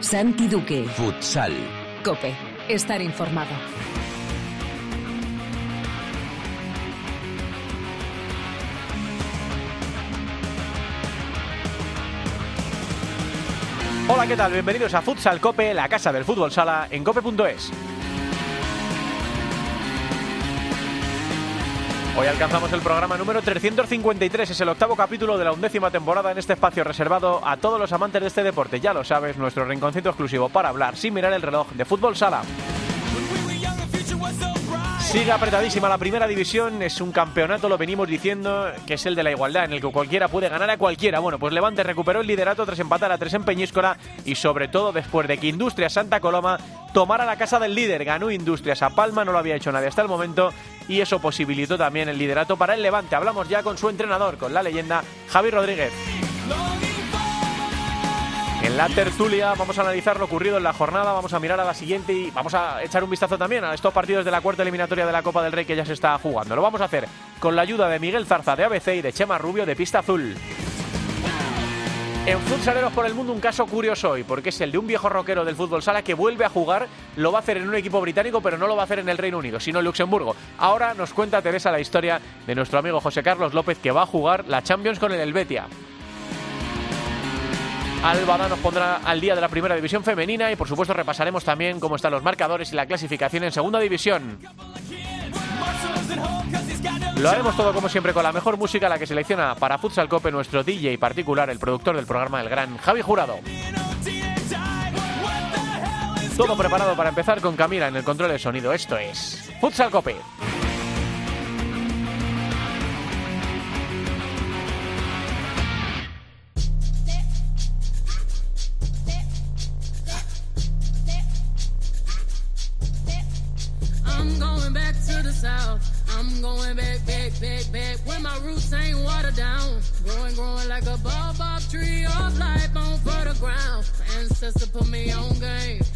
Santi Duque. Futsal. Cope. Estar informado. Hola, ¿qué tal? Bienvenidos a Futsal Cope, la casa del fútbol sala en cope.es. Hoy alcanzamos el programa número 353, es el octavo capítulo de la undécima temporada en este espacio reservado a todos los amantes de este deporte. Ya lo sabes, nuestro rinconcito exclusivo para hablar sin mirar el reloj de fútbol sala. Sigue apretadísima la primera división, es un campeonato, lo venimos diciendo, que es el de la igualdad, en el que cualquiera puede ganar a cualquiera. Bueno, pues Levante recuperó el liderato tras empatar a tres en Peñíscola y sobre todo después de que Industrias Santa Coloma tomara la casa del líder. Ganó Industrias a Palma, no lo había hecho nadie hasta el momento y eso posibilitó también el liderato para el Levante. Hablamos ya con su entrenador, con la leyenda Javi Rodríguez. En la tertulia vamos a analizar lo ocurrido en la jornada, vamos a mirar a la siguiente y vamos a echar un vistazo también a estos partidos de la cuarta eliminatoria de la Copa del Rey que ya se está jugando. Lo vamos a hacer con la ayuda de Miguel Zarza de ABC y de Chema Rubio de Pista Azul. En Futsaleros por el Mundo un caso curioso hoy, porque es el de un viejo rockero del fútbol sala que vuelve a jugar, lo va a hacer en un equipo británico, pero no lo va a hacer en el Reino Unido, sino en Luxemburgo. Ahora nos cuenta Teresa la historia de nuestro amigo José Carlos López, que va a jugar la Champions con el Helvetia. Albada nos pondrá al día de la primera división femenina y por supuesto repasaremos también cómo están los marcadores y la clasificación en segunda división. Lo haremos todo como siempre con la mejor música, la que selecciona para Futsal Cope nuestro DJ particular, el productor del programa, el gran Javi Jurado. Todo preparado para empezar con Camila en el control de sonido. Esto es Futsal Cope. Tree of life on fertile ground. My ancestor put me on game.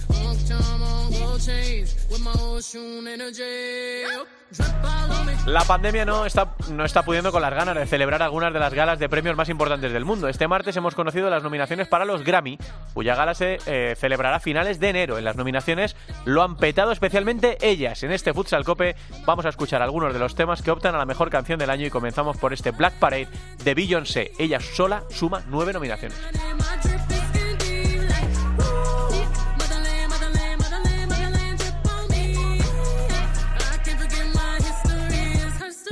La pandemia no está, no está pudiendo con las ganas de celebrar algunas de las galas de premios más importantes del mundo. Este martes hemos conocido las nominaciones para los Grammy, cuya gala se eh, celebrará a finales de enero. En las nominaciones lo han petado especialmente ellas. En este Futsal Cope vamos a escuchar algunos de los temas que optan a la mejor canción del año y comenzamos por este Black Parade de Beyoncé. Ella sola suma nueve nominaciones.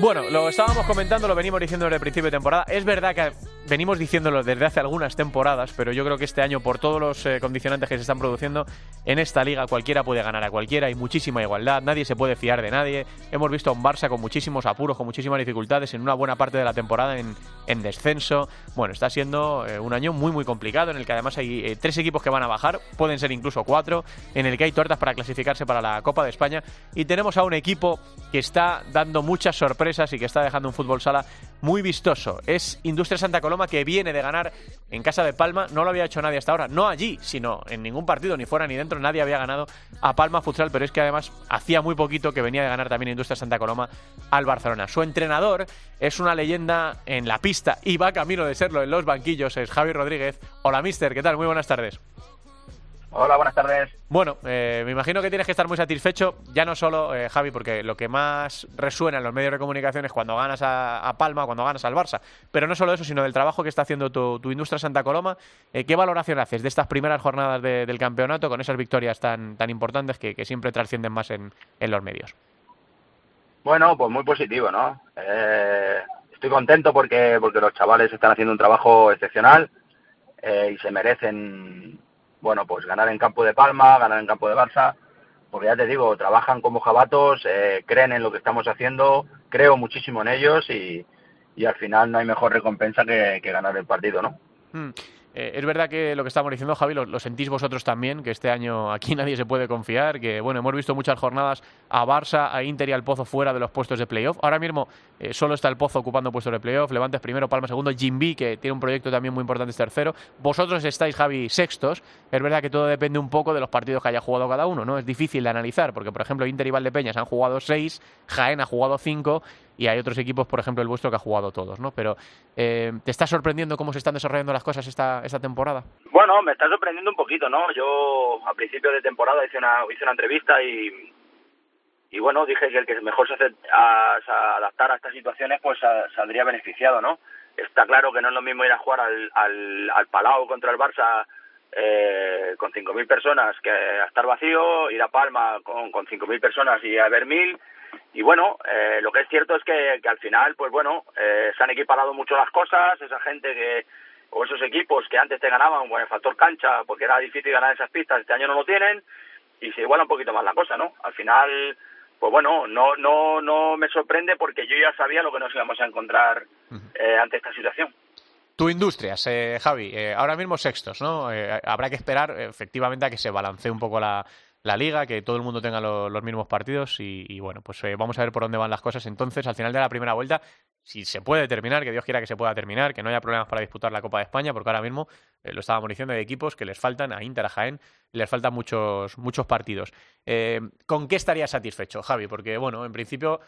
Bueno, lo estábamos comentando, lo venimos diciendo desde el principio de temporada. Es verdad que venimos diciéndolo desde hace algunas temporadas, pero yo creo que este año, por todos los eh, condicionantes que se están produciendo, en esta liga cualquiera puede ganar a cualquiera, hay muchísima igualdad, nadie se puede fiar de nadie. Hemos visto a un Barça con muchísimos apuros, con muchísimas dificultades en una buena parte de la temporada en, en descenso. Bueno, está siendo eh, un año muy, muy complicado, en el que además hay eh, tres equipos que van a bajar, pueden ser incluso cuatro, en el que hay tortas para clasificarse para la Copa de España. Y tenemos a un equipo que está dando muchas sorpresas y que está dejando un fútbol sala muy vistoso. Es Industria Santa Coloma que viene de ganar en casa de Palma. No lo había hecho nadie hasta ahora. No allí, sino en ningún partido, ni fuera ni dentro. Nadie había ganado a Palma Futsal, pero es que además hacía muy poquito que venía de ganar también Industria Santa Coloma al Barcelona. Su entrenador es una leyenda en la pista y va camino de serlo en los banquillos. Es Javi Rodríguez. Hola, mister. ¿Qué tal? Muy buenas tardes. Hola, buenas tardes. Bueno, eh, me imagino que tienes que estar muy satisfecho, ya no solo, eh, Javi, porque lo que más resuena en los medios de comunicación es cuando ganas a, a Palma, cuando ganas al Barça, pero no solo eso, sino del trabajo que está haciendo tu, tu industria Santa Coloma. Eh, ¿Qué valoración haces de estas primeras jornadas de- del campeonato con esas victorias tan, tan importantes que, que siempre trascienden más en, en los medios? Bueno, pues muy positivo, ¿no? Eh, estoy contento porque, porque los chavales están haciendo un trabajo excepcional eh, y se merecen, bueno, pues ganar en campo de Palma, ganar en campo de Barça, porque ya te digo, trabajan como jabatos, eh, creen en lo que estamos haciendo, creo muchísimo en ellos y, y al final no hay mejor recompensa que, que ganar el partido, ¿no? Hmm. Eh, es verdad que lo que estamos diciendo, Javi, lo, sentís vosotros también, que este año aquí nadie se puede confiar, que bueno, hemos visto muchas jornadas a Barça, a Inter y al Pozo fuera de los puestos de playoff. Ahora mismo eh, solo está el Pozo ocupando puestos de playoff, Levantes primero, Palma segundo, Jimby, que tiene un proyecto también muy importante, es tercero. Vosotros estáis, Javi, sextos. Es verdad que todo depende un poco de los partidos que haya jugado cada uno, ¿no? Es difícil de analizar, porque por ejemplo Inter y Valdepeñas han jugado seis, Jaén ha jugado cinco y hay otros equipos, por ejemplo el vuestro, que ha jugado todos, ¿no? Pero eh, ¿te está sorprendiendo cómo se están desarrollando las cosas esta, esta temporada? Bueno, me está sorprendiendo un poquito, ¿no? Yo a principio de temporada hice una, hice una entrevista y, y bueno, dije que el que mejor se, hace a, a adaptar a estas situaciones pues saldría beneficiado, ¿no? Está claro que no es lo mismo ir a jugar al, al, al Palau contra el Barça eh, con 5.000 personas que a estar vacío, ir a Palma con, con 5.000 personas y a ver mil. Y bueno, eh, lo que es cierto es que, que al final, pues bueno, eh, se han equiparado mucho las cosas, esa gente que, o esos equipos que antes te ganaban con el factor cancha, porque era difícil ganar esas pistas, este año no lo tienen, y se iguala un poquito más la cosa, ¿no? Al final, pues bueno, no, no, no me sorprende porque yo ya sabía lo que nos íbamos a encontrar eh, ante esta situación. Tu Industrias, eh, Javi, eh, ahora mismo sextos, ¿no? Eh, habrá que esperar efectivamente a que se balancee un poco la, la liga, que todo el mundo tenga lo, los mismos partidos y, bueno, pues eh, vamos a ver por dónde van las cosas. Entonces, al final de la primera vuelta, si se puede terminar, que Dios quiera que se pueda terminar, que no haya problemas para disputar la Copa de España, porque ahora mismo eh, lo estábamos diciendo, hay equipos que les faltan, a Inter, a Jaén, les faltan muchos, muchos partidos. Eh, ¿Con qué estarías satisfecho, Javi? Porque, bueno, en principio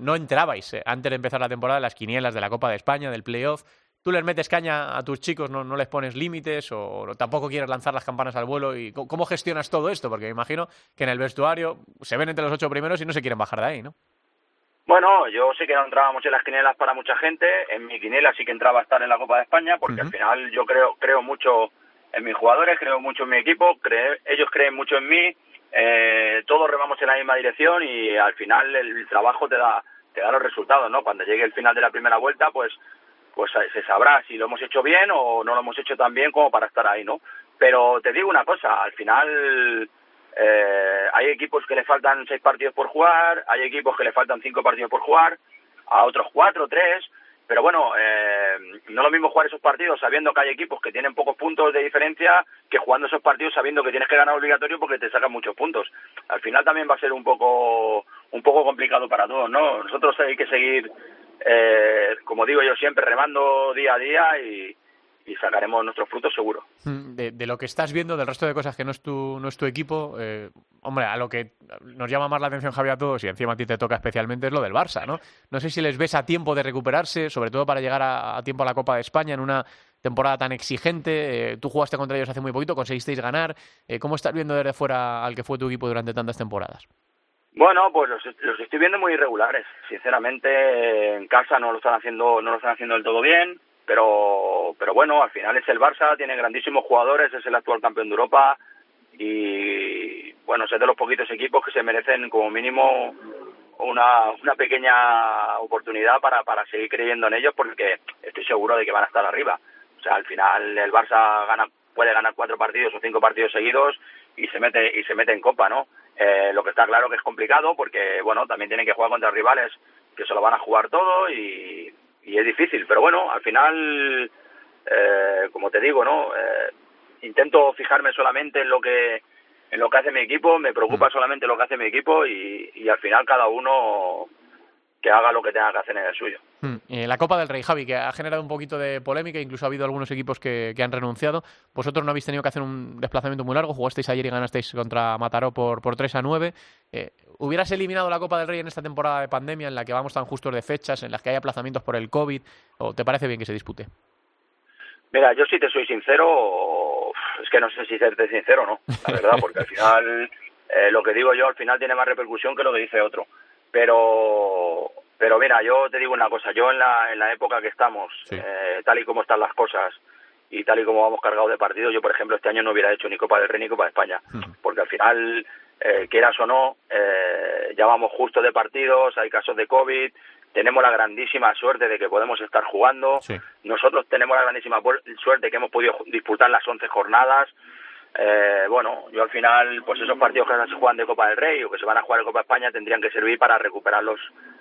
no entrabais antes de empezar la temporada las quinielas de la Copa de España, del playoff. ¿Tú les metes caña a tus chicos, no, no les pones límites o, tampoco quieres lanzar las campanas al vuelo? y ¿Cómo gestionas todo esto? Porque me imagino que en el vestuario se ven entre los ocho primeros y no se quieren bajar de ahí, ¿no? Bueno, yo sé que no entrábamos en las quinielas para mucha gente. En mi quiniela sí que entraba a estar en la Copa de España, porque al final yo creo creo mucho en mis jugadores, creo mucho en mi equipo, cree, ellos creen mucho en mí. Eh, todos remamos en la misma dirección y al final el trabajo te da te da los resultados, ¿no? Cuando llegue el final de la primera vuelta, pues pues se sabrá si lo hemos hecho bien o no lo hemos hecho tan bien como para estar ahí, ¿no? Pero te digo una cosa, al final eh, hay equipos que le faltan seis partidos por jugar, hay equipos que le faltan cinco partidos por jugar, a otros cuatro, tres, pero bueno, eh, no es lo mismo jugar esos partidos sabiendo que hay equipos que tienen pocos puntos de diferencia que jugando esos partidos sabiendo que tienes que ganar obligatorio porque te sacan muchos puntos. Al final también va a ser un poco un poco complicado para todos, ¿no? Nosotros hay que seguir, eh, como digo yo siempre, remando día a día y, sacaremos nuestros frutos seguro. De, de, lo que estás viendo, del resto de cosas que no es tu, no es tu equipo, eh, hombre, a lo que nos llama más la atención, Javier, a todos, y encima a ti te toca especialmente, es lo del Barça, ¿no? No sé si les ves a tiempo de recuperarse, sobre todo para llegar a, a tiempo a la Copa de España en una temporada tan exigente. Eh, tú jugaste contra ellos hace muy poquito, conseguisteis ganar. Eh, ¿Cómo estás viendo desde fuera al que fue tu equipo durante tantas temporadas? Bueno, pues los, los, estoy viendo muy irregulares. Sinceramente, en casa no lo están haciendo, no lo están haciendo del todo bien pero pero bueno, al final es el Barça, tiene grandísimos jugadores, es el actual campeón de Europa y bueno, es de los poquitos equipos que se merecen como mínimo una, una pequeña oportunidad para, para seguir creyendo en ellos porque estoy seguro de que van a estar arriba. O sea, al final el Barça gana, puede ganar cuatro partidos o cinco partidos seguidos y se mete y se mete en copa, ¿no? Eh, lo que está claro que es complicado porque bueno, también tienen que jugar contra rivales que se lo van a jugar todo y y es difícil, pero bueno, al final, eh, como te digo, ¿no? Eh, intento fijarme solamente en lo que en lo que hace mi equipo, me preocupa solamente lo que hace mi equipo y, y al final cada uno que haga lo que tenga que hacer en el suyo. Hmm. Eh, la Copa del Rey, Javi, que ha generado un poquito de polémica, incluso ha habido algunos equipos que, que, han renunciado. Vosotros no habéis tenido que hacer un desplazamiento muy largo, jugasteis ayer y ganasteis contra Mataró por, por 3 a 9. Eh, ¿Hubieras eliminado la Copa del Rey en esta temporada de pandemia en la que vamos tan justos de fechas, en las que hay aplazamientos por el COVID? ¿O te parece bien que se dispute? Mira, yo si te soy sincero, es que no sé si serte sincero o no, la verdad, porque al final eh, lo que digo yo al final tiene más repercusión que lo que dice otro. Pero pero mira, yo te digo una cosa, yo en la, en la época que estamos, sí. eh, tal y como están las cosas y tal y como vamos cargados de partidos, yo por ejemplo este año no hubiera hecho ni Copa del Rey ni Copa de España, uh -huh. porque al final, eh, quieras o no, eh, ya vamos justo de partidos, hay casos de COVID, tenemos la grandísima suerte de que podemos estar jugando, sí. nosotros tenemos la grandísima suerte que hemos podido disputar las 11 jornadas, eh, bueno, yo al final, pues esos partidos que se juegan de Copa del Rey o que se van a jugar de Copa de España tendrían que servir para recuperar los,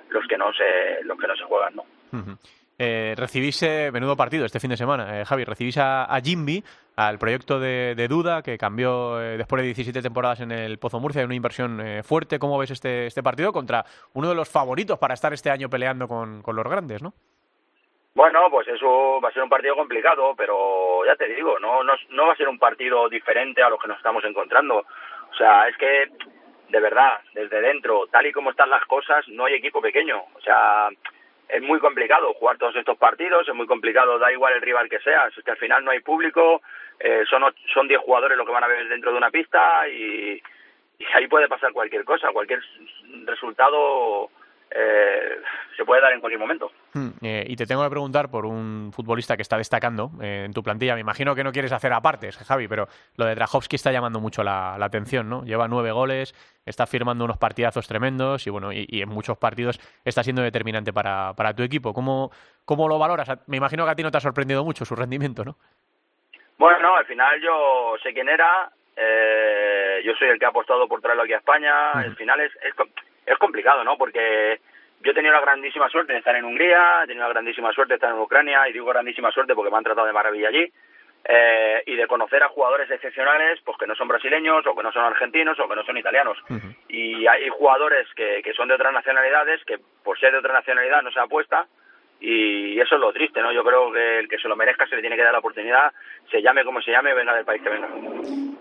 los que no se, los que no se juegan, ¿no? Uh -huh. eh, recibís eh, menudo partido este fin de semana, eh, Javi. Recibís a, a Jimby, al proyecto de, de Duda, que cambió eh, después de 17 temporadas en el Pozo Murcia, una inversión eh, fuerte. ¿Cómo ves este, este partido contra uno de los favoritos para estar este año peleando con, con los grandes, no? Bueno, pues eso va a ser un partido complicado, pero ya te digo, no, no, no va a ser un partido diferente a lo que nos estamos encontrando. O sea, es que, de verdad, desde dentro, tal y como están las cosas, no hay equipo pequeño. O sea, es muy complicado jugar todos estos partidos, es muy complicado, da igual el rival que sea, es que al final no hay público, eh, son son 10 jugadores lo que van a ver dentro de una pista y, y ahí puede pasar cualquier cosa, cualquier resultado eh, se puede dar en cualquier momento. Hmm, eh, y te tengo que preguntar por un futbolista que está destacando eh, en tu plantilla. Me imagino que no quieres hacer apartes, Javi, pero lo de Drahovski está llamando mucho la, atención, ¿no? Lleva nueve goles, está firmando unos partidazos tremendos y bueno, y, en muchos partidos está siendo determinante para, para tu equipo. ¿Cómo, ¿Cómo lo valoras? Me imagino que a ti no te ha sorprendido mucho su rendimiento, ¿no? Bueno, al final yo sé quién era, yo soy el que ha apostado por traerlo aquí a España. Al final es, es, es complicado, ¿no? Porque yo he tenido la grandísima suerte de estar en Hungría, he tenido la grandísima suerte de estar en Ucrania, y digo grandísima suerte porque me han tratado de maravilla allí, eh, y de conocer a jugadores excepcionales, pues que no son brasileños, o que no son argentinos, o que no son italianos. Y hay jugadores que, que son de otras nacionalidades, que por ser de otra nacionalidad no se apuesta, y eso es lo triste, ¿no? Yo creo que el que se lo merezca se le tiene que dar la oportunidad, se llame como se llame, venga del país que venga.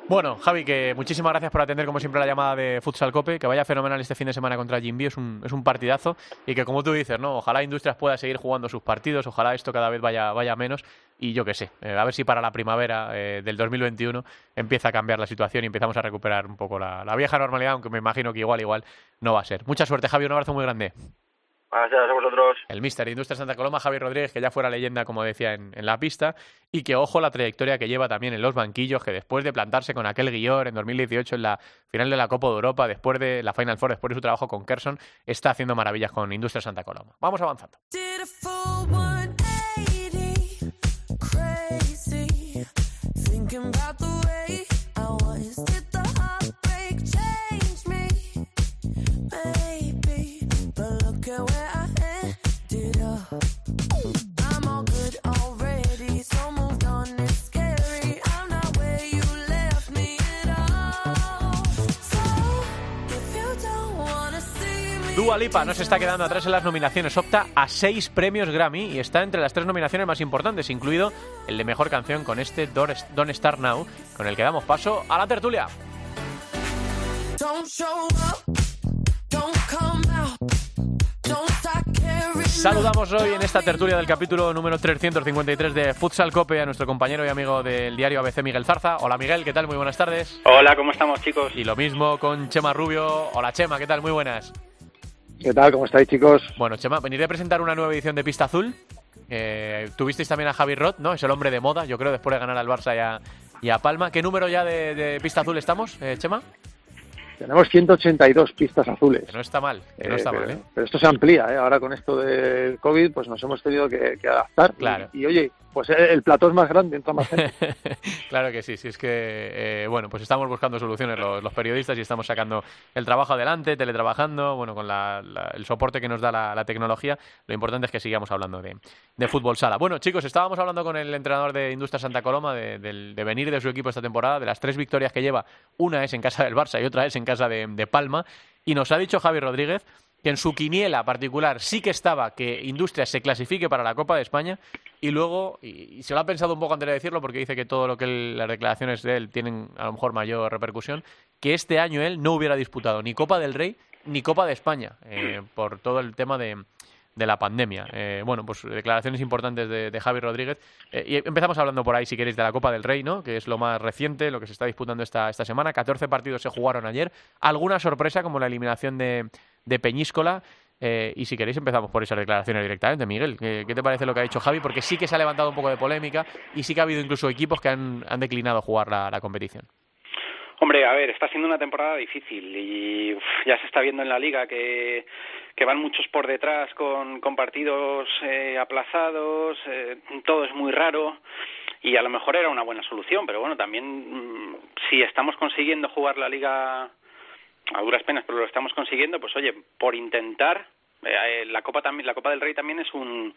Bueno, Javi, que muchísimas gracias por atender como siempre la llamada de Futsal Cope, que vaya fenomenal este fin de semana contra Jimby, es un, es un partidazo y que como tú dices, ¿no? Ojalá Industrias pueda seguir jugando sus partidos, ojalá esto cada vez vaya, vaya menos y yo qué sé, eh, a ver si para la primavera eh, del 2021 empieza a cambiar la situación y empezamos a recuperar un poco la, la vieja normalidad, aunque me imagino que igual, igual no va a ser. Mucha suerte, Javi, un abrazo muy grande. Gracias a vosotros. El Mister Industria Santa Coloma, Javier Rodríguez, que ya fuera leyenda, como decía, en, la pista, y que ojo la trayectoria que lleva también en los banquillos, que después de plantarse con aquel guion en 2018 en la final de la Copa de Europa, después de la Final Four, después de su trabajo con Kerson, está haciendo maravillas con Industria Santa Coloma. Vamos avanzando. Dua Lipa no se está quedando atrás en las nominaciones, opta a seis premios Grammy y está entre las tres nominaciones más importantes, incluido el de mejor canción con este Don't Start Now, con el que damos paso a la tertulia. Saludamos hoy en esta tertulia del capítulo número 353 de Futsal Cope a nuestro compañero y amigo del diario ABC Miguel Zarza. Hola Miguel, ¿qué tal? Muy buenas tardes. Hola, ¿cómo estamos chicos? Y lo mismo con Chema Rubio. Hola Chema, ¿qué tal? Muy buenas. ¿Qué tal? ¿Cómo estáis, chicos? Bueno, Chema, veniré a presentar una nueva edición de Pista Azul. Eh, tuvisteis también a Javi Roth, ¿no? Es el hombre de moda, yo creo, después de ganar al Barça y a, Palma. ¿Qué número ya de, Pista Azul estamos, eh, Chema? Tenemos 182 pistas azules. no está mal, no está eh, pero, mal, ¿eh? Pero esto se amplía, ¿eh? Ahora con esto del COVID, pues nos hemos tenido que, adaptar. Claro. y, oye, pues el plató es más grande, entra más gente. claro que sí, sí, es que, eh, bueno, pues estamos buscando soluciones los, periodistas y estamos sacando el trabajo adelante, teletrabajando, bueno, con el soporte que nos da la, tecnología. Lo importante es que sigamos hablando de, fútbol sala. Bueno, chicos, estábamos hablando con el entrenador de Industria Santa Coloma de, venir de su equipo esta temporada, de las tres victorias que lleva. Una es en casa del Barça y otra es en casa de, de Palma. Y nos ha dicho Javi Rodríguez que en su quiniela particular sí que estaba que Industria se clasifique para la Copa de España y luego, y, se lo ha pensado un poco antes de decirlo porque dice que todo lo que las declaraciones de él tienen a lo mejor mayor repercusión, que este año él no hubiera disputado ni Copa del Rey ni Copa de España eh, por todo el tema de, de la pandemia. Eh, bueno, pues declaraciones importantes de, Javi Rodríguez. Eh, y empezamos hablando por ahí, si queréis, de la Copa del Rey, ¿no? Que es lo más reciente, lo que se está disputando esta, esta semana. 14 partidos se jugaron ayer. Alguna sorpresa, como la eliminación de, de Peñíscola. Eh, y si queréis empezamos por esas declaraciones directamente, Miguel. ¿qué, te parece lo que ha dicho Javi? Porque sí que se ha levantado un poco de polémica y sí que ha habido incluso equipos que han, han declinado jugar la competición. Hombre, a ver, está siendo una temporada difícil y ya se está viendo en la liga que, que van muchos por detrás con, con partidos eh, aplazados, eh, todo es muy raro y a lo mejor era una buena solución, pero bueno, también mm, si estamos consiguiendo jugar la liga a duras penas, pero lo estamos consiguiendo, pues oye, por intentar eh, la Copa también, la Copa del Rey también es un,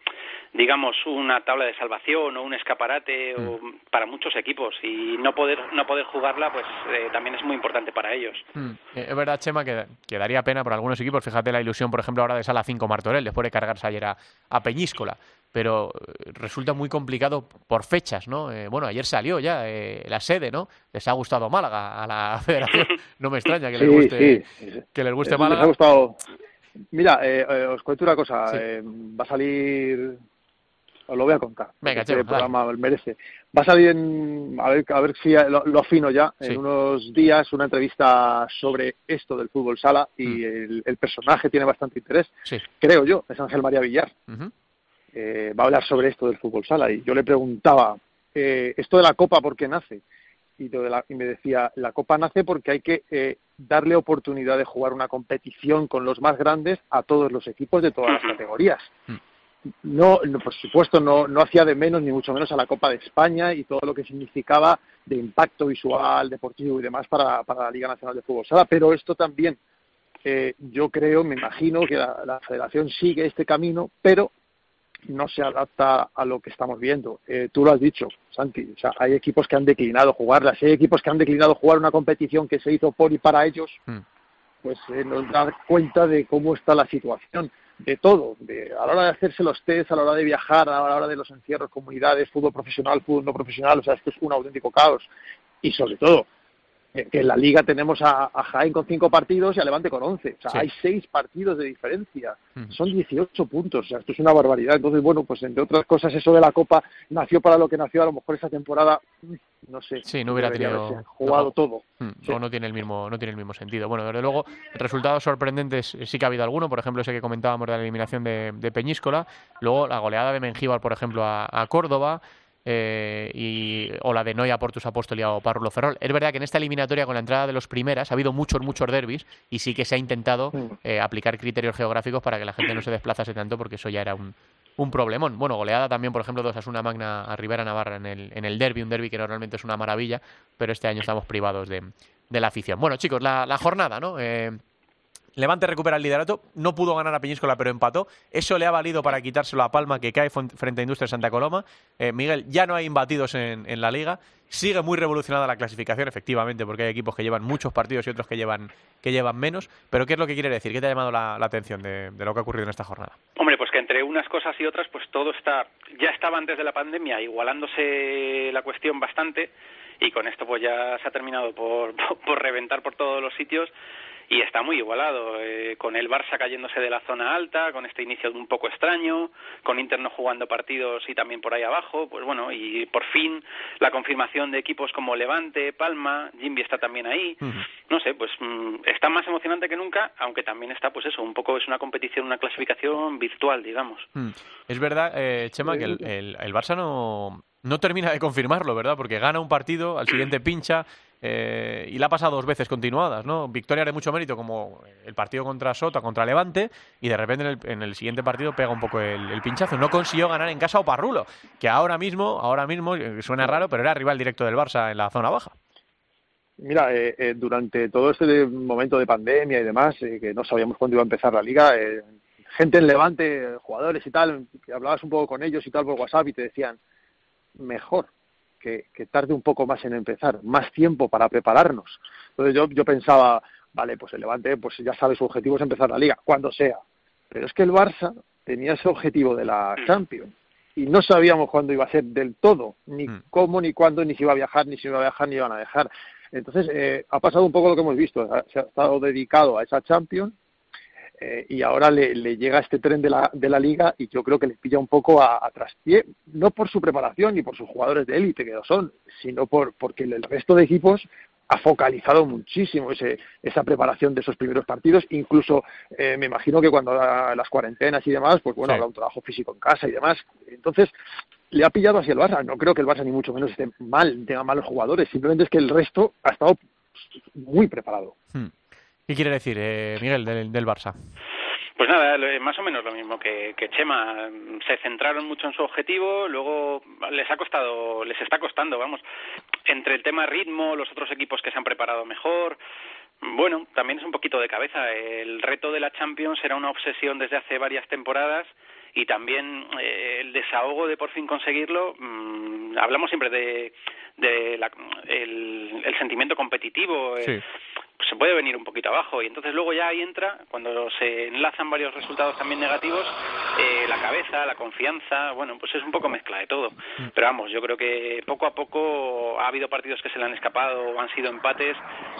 digamos, una tabla de salvación o un escaparate mm. para muchos equipos y no poder no poder jugarla, pues eh, también es muy importante para ellos. Mm. Eh, es verdad, Chema, que, daría pena por algunos equipos. Fíjate la ilusión, por ejemplo, ahora de Sala 5 Martorell, después de cargarse ayer a, Peñíscola pero resulta muy complicado por fechas, ¿no? bueno, ayer salió ya la sede, ¿no? Les ha gustado Málaga a la Federación, no me extraña que les guste, que les guste Málaga. Les ha gustado Mira, eh, eh, os cuento una cosa. Sí. eh, va a salir. Os lo voy a contar. Venga, este programa merece. Va a salir en. A ver, a ver si lo, lo afino ya. En unos días, una entrevista sobre esto del fútbol sala. Y Mm. el, el personaje tiene bastante interés. Creo yo. Es Ángel María Villar. Ujú. Eh, va a hablar sobre esto del fútbol sala. Y yo le preguntaba eh, esto de la copa por qué nace y, lo de la- y me decía la copa nace porque hay que eh, darle oportunidad de jugar una competición con los más grandes a todos los equipos de todas las categorías. No, no, por supuesto no, no hacía de menos ni mucho menos a la Copa de España y todo lo que significaba de impacto visual, deportivo y demás para, para la Liga Nacional de Fútbol Sala, pero esto también eh, yo creo, me imagino que la, la federación sigue este camino, pero no se adapta a lo que estamos viendo. Eh, tú lo has dicho, Santi, o sea, hay equipos que han declinado jugarlas, hay equipos que han declinado jugar una competición que se hizo por y para ellos, Mm. pues eh, nos da cuenta de cómo está la situación, de todo, de, a la hora de hacerse los test, a la hora de viajar, a la hora de los encierros, comunidades, fútbol profesional, fútbol no profesional, o sea, esto es un auténtico caos. Y sobre todo, que en la liga tenemos a, a Jaén con cinco partidos y a Levante con once. O sea, Sí. hay seis partidos de diferencia. Mm. Son 18 puntos. O sea, esto es una barbaridad. Entonces, bueno, pues entre otras cosas, eso de la Copa nació para lo que nació. A lo mejor esa temporada, mm, no sé. Sí, no hubiera tenido- jugado no. todo. Mm, Sí. O no tiene el mismo no tiene el mismo sentido. Bueno, desde luego, resultados sorprendentes eh, sí que ha habido alguno. Por ejemplo, ese que comentábamos de la eliminación de, de Peñíscola. Luego, la goleada de Mengíbar, por ejemplo, a, a Córdoba. Eh, y, o la de Noia Portus Apóstoli o Parrulo Ferrol. Es verdad que en esta eliminatoria, con la entrada de los primeras, ha habido muchos, muchos derbis y sí que se ha intentado eh, aplicar criterios geográficos para que la gente no se desplazase tanto, porque eso ya era un, un problemón. Bueno, goleada también, por ejemplo, de Osasuna Magna a Rivera Navarra en el, en el derby, un derby que normalmente es una maravilla, pero este año estamos privados de, de la afición. Bueno, chicos, la, la jornada, ¿no? Eh, Levante recupera el liderato, no pudo ganar a Peñíscola, pero empató. Eso le ha valido para quitárselo a Palma, que cae frente a Industria Santa Coloma. Eh, Miguel, ya no hay imbatidos en, la liga. Sigue muy revolucionada la clasificación, efectivamente, porque hay equipos que llevan muchos partidos y otros que llevan, que llevan menos. Pero ¿qué es lo que quiere decir? ¿Qué te ha llamado la, atención de, de lo que ha ocurrido en esta jornada? Hombre, pues que entre unas cosas y otras, pues todo está, ya estaba antes de la pandemia igualándose la cuestión bastante y con esto pues ya se ha terminado por, por reventar por todos los sitios y está muy igualado, eh, con el Barça cayéndose de la zona alta, con este inicio un poco extraño, con Inter no jugando partidos y también por ahí abajo, pues bueno, y por fin la confirmación de equipos como Levante, Palma, Jimby está también ahí, no sé, pues mm, está más emocionante que nunca, aunque también está, pues eso, un poco es una competición, una clasificación virtual, digamos. Mm. Es verdad, eh, Chema, que el, el- el Barça no, no termina de confirmarlo, ¿verdad? Porque gana un partido, al siguiente pincha eh, y la ha pasado dos veces continuadas, ¿no? Victoria de mucho mérito como el partido contra Sota, contra Levante y de repente en el, en el siguiente partido pega un poco el, pinchazo. No consiguió ganar en casa o Parrulo, que ahora mismo, ahora mismo, eh, suena raro, pero era rival directo del Barça en la zona baja. Mira, eh, eh, durante todo este momento de pandemia y demás, eh, que no sabíamos cuándo iba a empezar la liga, gente en Levante, jugadores y tal, hablabas un poco con ellos y tal por WhatsApp y te decían, mejor que, que tarde un poco más en empezar, más tiempo para prepararnos. Entonces yo, yo pensaba, vale, pues el Levante pues ya sabe su objetivo es empezar la liga, cuando sea. Pero es que el Barça tenía ese objetivo de la Champions y no sabíamos cuándo iba a ser del todo, ni Mm. cómo, ni cuándo, ni si iba a viajar, ni si iba a viajar, ni iban a dejar. Entonces, eh, ha pasado un poco lo que hemos visto. Se ha estado dedicado a esa Champions eh, y ahora le, le llega este tren de la, de la liga y yo creo que le pilla un poco a, a traspié, no por su preparación ni por sus jugadores de élite que lo son, sino por porque el resto de equipos ha focalizado muchísimo ese, esa preparación de esos primeros partidos, incluso eh, me imagino que cuando las cuarentenas y demás, pues bueno, Sí. habrá un trabajo físico en casa y demás. Entonces, le ha pillado así el Barça. No creo que el Barça ni mucho menos esté mal, tenga malos jugadores, simplemente es que el resto ha estado muy preparado. Hmm. ¿Qué quiere decir, eh, Miguel, del, del Barça? Pues nada, lo- más o menos lo mismo que, que Chema. Se centraron mucho en su objetivo, luego les ha costado, les está costando, vamos, entre el tema ritmo, los otros equipos que se han preparado mejor. Bueno, también es un poquito de cabeza. El reto de la Champions era una obsesión desde hace varias temporadas y también eh, el desahogo de por fin conseguirlo. mm, hablamos siempre de, de la- el, el sentimiento competitivo, eh, Sí. pues se puede venir un poquito abajo. Y entonces luego ya ahí entra, cuando se enlazan varios resultados también negativos, eh, la cabeza, la confianza, bueno, pues es un poco mezcla de todo. Mm. Pero vamos, yo creo que poco a poco ha habido partidos que se le han escapado o han sido empates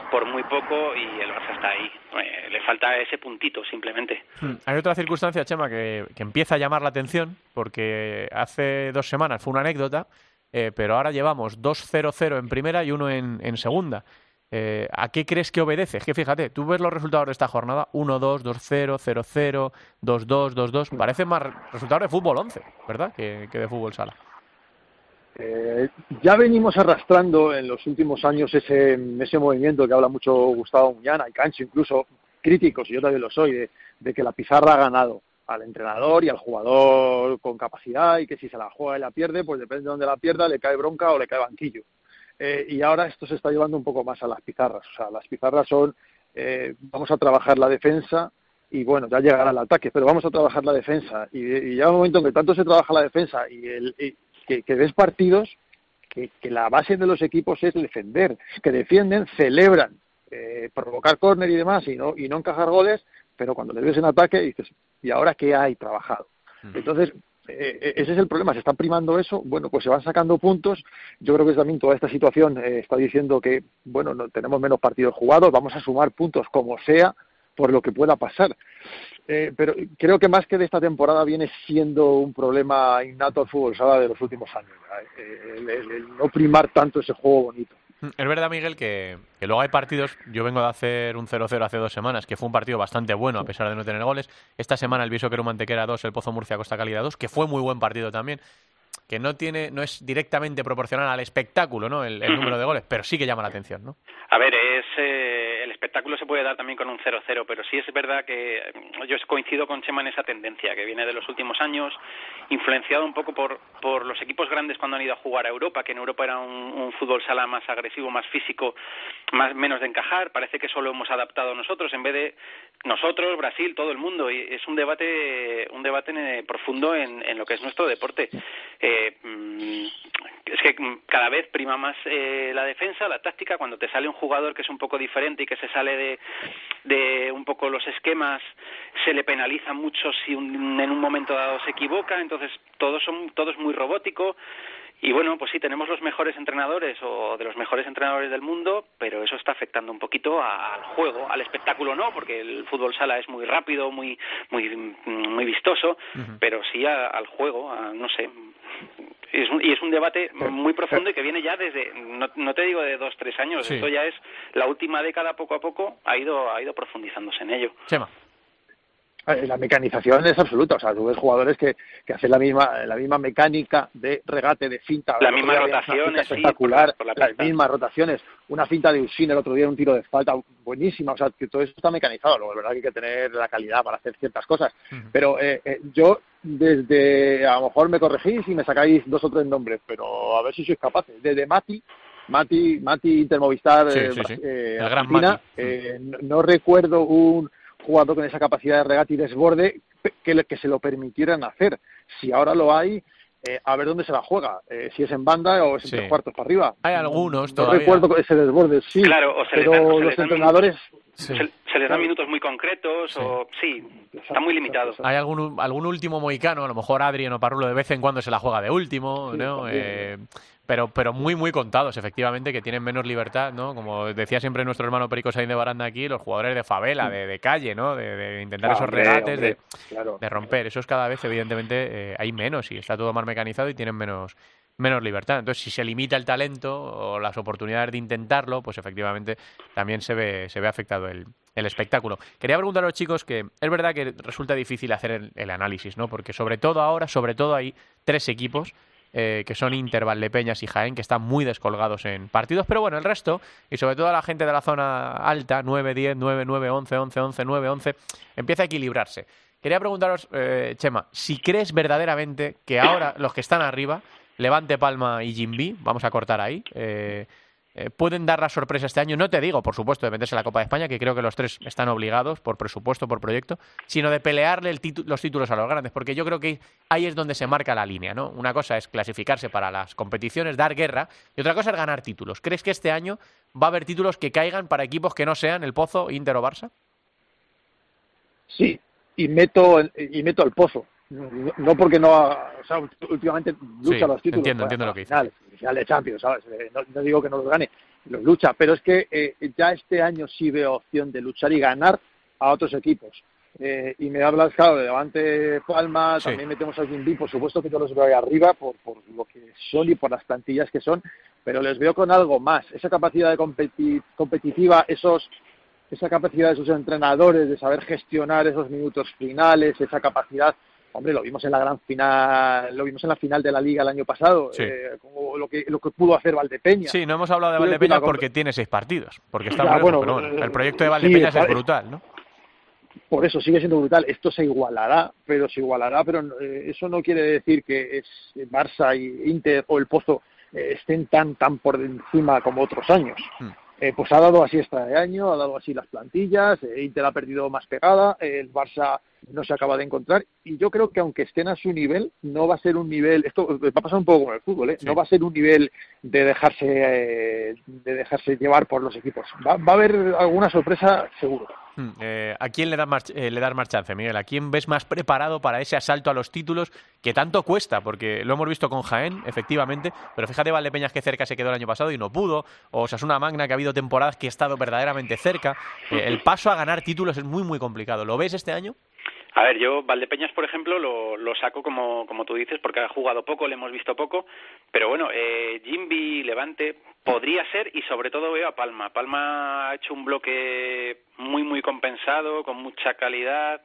por muy poco y el Barça está ahí. Eh, le falta ese puntito simplemente. Hmm. Hay otra circunstancia, Chema, que, que empieza a llamar la atención, porque hace dos semanas fue una anécdota, eh, pero ahora llevamos 2-0-0 en primera y uno en, en segunda. Eh, ¿A qué crees que obedece? Es que fíjate, tú ves los resultados de esta jornada, 1-2, 2-0, 0-0, 2-2, 2-2, parecen más resultados de fútbol 11, ¿verdad? Que, que de fútbol sala. Eh, ya venimos arrastrando en los últimos años ese, ese movimiento que habla mucho Gustavo Muñana y Cancho, incluso críticos, y yo también lo soy, de, de que la pizarra ha ganado al entrenador y al jugador con capacidad y que si se la juega y la pierde, pues depende de dónde la pierda, le cae bronca o le cae banquillo. Eh, y ahora esto se está llevando un poco más a las pizarras. O sea, las pizarras son, eh, vamos a trabajar la defensa y bueno, ya llegará el ataque, pero vamos a trabajar la defensa. Y, y llega un momento en que tanto se trabaja la defensa y, el, y que, que ves partidos que, que la base de los equipos es defender, que defienden, celebran, eh, provocar córner y demás y no, y no encajar goles, pero cuando les ves en ataque dices, ¿y ahora qué hay trabajado? Entonces, eh, ese es el problema, se están primando eso, bueno, pues se van sacando puntos. Yo creo que también toda esta situación eh, está diciendo que, bueno, no, tenemos menos partidos jugados, vamos a sumar puntos como sea por lo que pueda pasar. Eh, pero creo que más que de esta temporada viene siendo un problema innato al fútbol sala de los últimos años, eh, el no primar tanto ese juego bonito. Es verdad, Miguel, que, que luego hay partidos. Yo vengo de hacer un 0-0 hace dos semanas, que fue un partido bastante bueno a pesar de no tener goles. Esta semana el Viso Quero Mantequera 2, el Pozo Murcia Costa Calidad 2, que fue muy buen partido también. Que no tiene, no es directamente proporcional al espectáculo, ¿no? El, el número de goles, pero sí que llama la atención, ¿no? A ver, es eh, espectáculo se puede dar también con un 0-0, pero sí es verdad que mm, yo coincido con Chema en esa tendencia que viene de los últimos años, influenciado un poco por, por los equipos grandes cuando han ido a jugar a Europa, que en Europa era un, fútbol sala más agresivo, más físico, más menos de encajar. Parece que solo hemos adaptado nosotros en vez de nosotros, Brasil, todo el mundo. Y es un debate, un debate eh, profundo en, en lo que es nuestro deporte. Eh, mm, es que cada vez prima más eh, la defensa, la táctica. Cuando te sale un jugador que es un poco diferente y que se sale de, de un poco los esquemas, se le penaliza mucho si un- en un momento dado se equivoca. Entonces todo son todo es muy robótico. Y bueno, pues sí, tenemos los mejores entrenadores o de los mejores entrenadores del mundo, pero eso está afectando un poquito al juego, al espectáculo no, porque el fútbol sala es muy rápido, muy muy muy vistoso, pero sí a- al juego, a- no sé. Es un- y es un debate muy profundo y que viene ya desde, no, no te digo de dos, tres años, Sí. esto ya es la última década poco a poco ha ido ha ido profundizándose en ello. Chema. Eh, La mecanización es absoluta, o sea, tú ves jugadores que, que hacen la misma la misma mecánica de regate, de una rotaciones, finta sí, espectacular, por la- por la las mismas rotaciones, una finta de Usin el otro día, un tiro de falta buenísima, o sea, que todo eso está mecanizado, luego es verdad que hay que tener la calidad para hacer ciertas cosas, pero eh, eh, yo desde, a lo mejor me corregís y me sacáis dos o tres nombres, pero a ver si sois capaces, desde Mati, Mati, Mati Intermovistar, Sí, eh, sí, sí. eh, El gran Mati. eh, no, no recuerdo un jugador con esa capacidad de regate y desborde que, le- que se lo permitieran hacer. Si ahora lo hay, eh, a ver dónde se la juega, eh, si es en banda o es en Sí. tres cuartos para arriba. Hay algunos No todavía. recuerdo ese desborde, sí, Claro, o se les pero o se los les entrenadores... Sí. Se, se les dan minutos muy concretos Sí. o sí, está muy limitado. Hay algún, algún último moicano, a lo mejor Adrien o Parrulo de vez en cuando se la juega de último, Sí, ¿no? Eh, pero, pero muy, muy contados, efectivamente, que tienen menos libertad, ¿no? Como decía siempre nuestro hermano Perico Sainz de Baranda aquí, los jugadores de favela, de, de calle, ¿no? De, de intentar esos hombre, regates, hombre, de, claro. de romper. Eso es cada vez, evidentemente, eh, hay menos y está todo más mecanizado y tienen menos, menos libertad. Entonces, si se limita el talento o las oportunidades de intentarlo, pues efectivamente también se ve, se ve afectado el, el espectáculo. Quería preguntar a los chicos que es verdad que resulta difícil hacer el, el análisis, ¿no? Porque sobre todo ahora, sobre todo hay tres equipos eh, que son Inter, Valdepeñas y Jaén, que están muy descolgados en partidos, pero bueno, el resto, y sobre todo la gente de la zona alta, 9, 10, 9, 9, 11, 11, 11, 9, 11, empieza a equilibrarse. Quería preguntaros, eh, Chema, si crees verdaderamente que ahora los que están arriba, Levante, Palma y Jimby, vamos a cortar ahí, eh, eh, pueden dar la sorpresa este año. No te digo, por supuesto, de meterse a la Copa de España, que creo que los tres están obligados por presupuesto, por proyecto, sino de pelearle el los títulos a los grandes, porque yo creo que ahí es donde se marca la línea, ¿no? Una cosa es clasificarse para las competiciones, dar guerra, y otra cosa es ganar títulos. ¿Crees que este año va a haber títulos que caigan para equipos que no sean el Pozo, Inter o Barça? Sí, y meto, y meto al Pozo. No porque no, o sea, últimamente lucha los títulos. Entiendo, entiendo lo que final, final de Champions, ¿sabes? Eh, no, digo que no los gane, los lucha, pero es que eh, ya este año sí veo opción de luchar y ganar a otros equipos. Eh, y me hablas, claro, de Levante Palma, también metemos a Jimby, por supuesto que yo los veo ahí arriba por, por lo que son y por las plantillas que son, pero les veo con algo más, esa capacidad de competitiva, esos esa capacidad de sus entrenadores de saber gestionar esos minutos finales, esa capacidad hombre, lo vimos en la gran final, lo vimos en la final de la liga el año pasado, eh, como lo que lo que pudo hacer Valdepeñas. Sí, no hemos hablado de Valdepeñas porque tiene seis partidos, porque está bueno, pero bueno, el proyecto de Valdepeñas es brutal, ¿no? Por eso sigue siendo brutal. Esto se igualará, pero se igualará, pero eh, eso no quiere decir que es Barça y Inter o el Pozo eh, estén tan tan por encima como otros años. Hmm. Eh, pues ha dado así este año, ha dado así las plantillas, eh, Inter ha perdido más pegada, el Barça no se acaba de encontrar y yo creo que aunque estén a su nivel, no va a ser un nivel, esto va a pasar un poco con el fútbol, ¿eh? no va a ser un nivel de dejarse, de dejarse llevar por los equipos, va, va a haber alguna sorpresa seguro. Hmm, eh, ¿A quién le das, más, eh, le das más chance, Miguel? ¿A quién ves más preparado para ese asalto a los títulos que tanto cuesta? Porque lo hemos visto con Jaén, efectivamente, pero fíjate Valdepeñas que cerca se quedó el año pasado y no pudo, o Sasuna Magna que ha habido temporadas que ha estado verdaderamente cerca. Eh, el paso a ganar títulos es muy, muy complicado. ¿Lo ves este año? A ver, yo Valdepeñas, por ejemplo, lo, lo saco como, como tú dices, porque ha jugado poco, le hemos visto poco, pero bueno, eh, Jimby, Levante, podría ser y sobre todo veo a Palma. Palma ha hecho un bloque muy, muy compensado, con mucha calidad,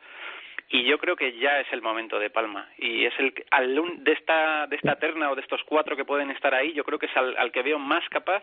y yo creo que ya es el momento de Palma y es el al, de esta de esta terna o de estos cuatro que pueden estar ahí yo creo que es al que veo más capaz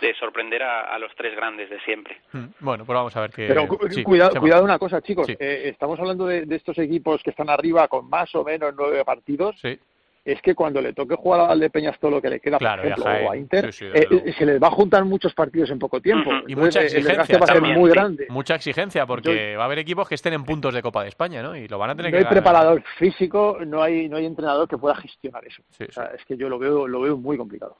de sorprender a, los tres grandes de siempre. Mm, bueno, pues vamos a ver qué... Pero cuidado, cuidado una cosa, chicos. Eh, estamos hablando de, estos equipos que están arriba con más o menos nueve partidos. Sí es que cuando le toque jugar a Valdepeñas todo lo que le queda, por ejemplo, o a Inter, eh, se les va a juntar muchos partidos en poco tiempo. Y mucha exigencia va a ser muy grande. Mucha exigencia, porque va a haber equipos que estén en puntos de Copa de España, ¿no? Y lo van a tener no hay preparador físico, no hay, no hay entrenador que pueda gestionar eso. es que yo lo veo, lo veo muy complicado.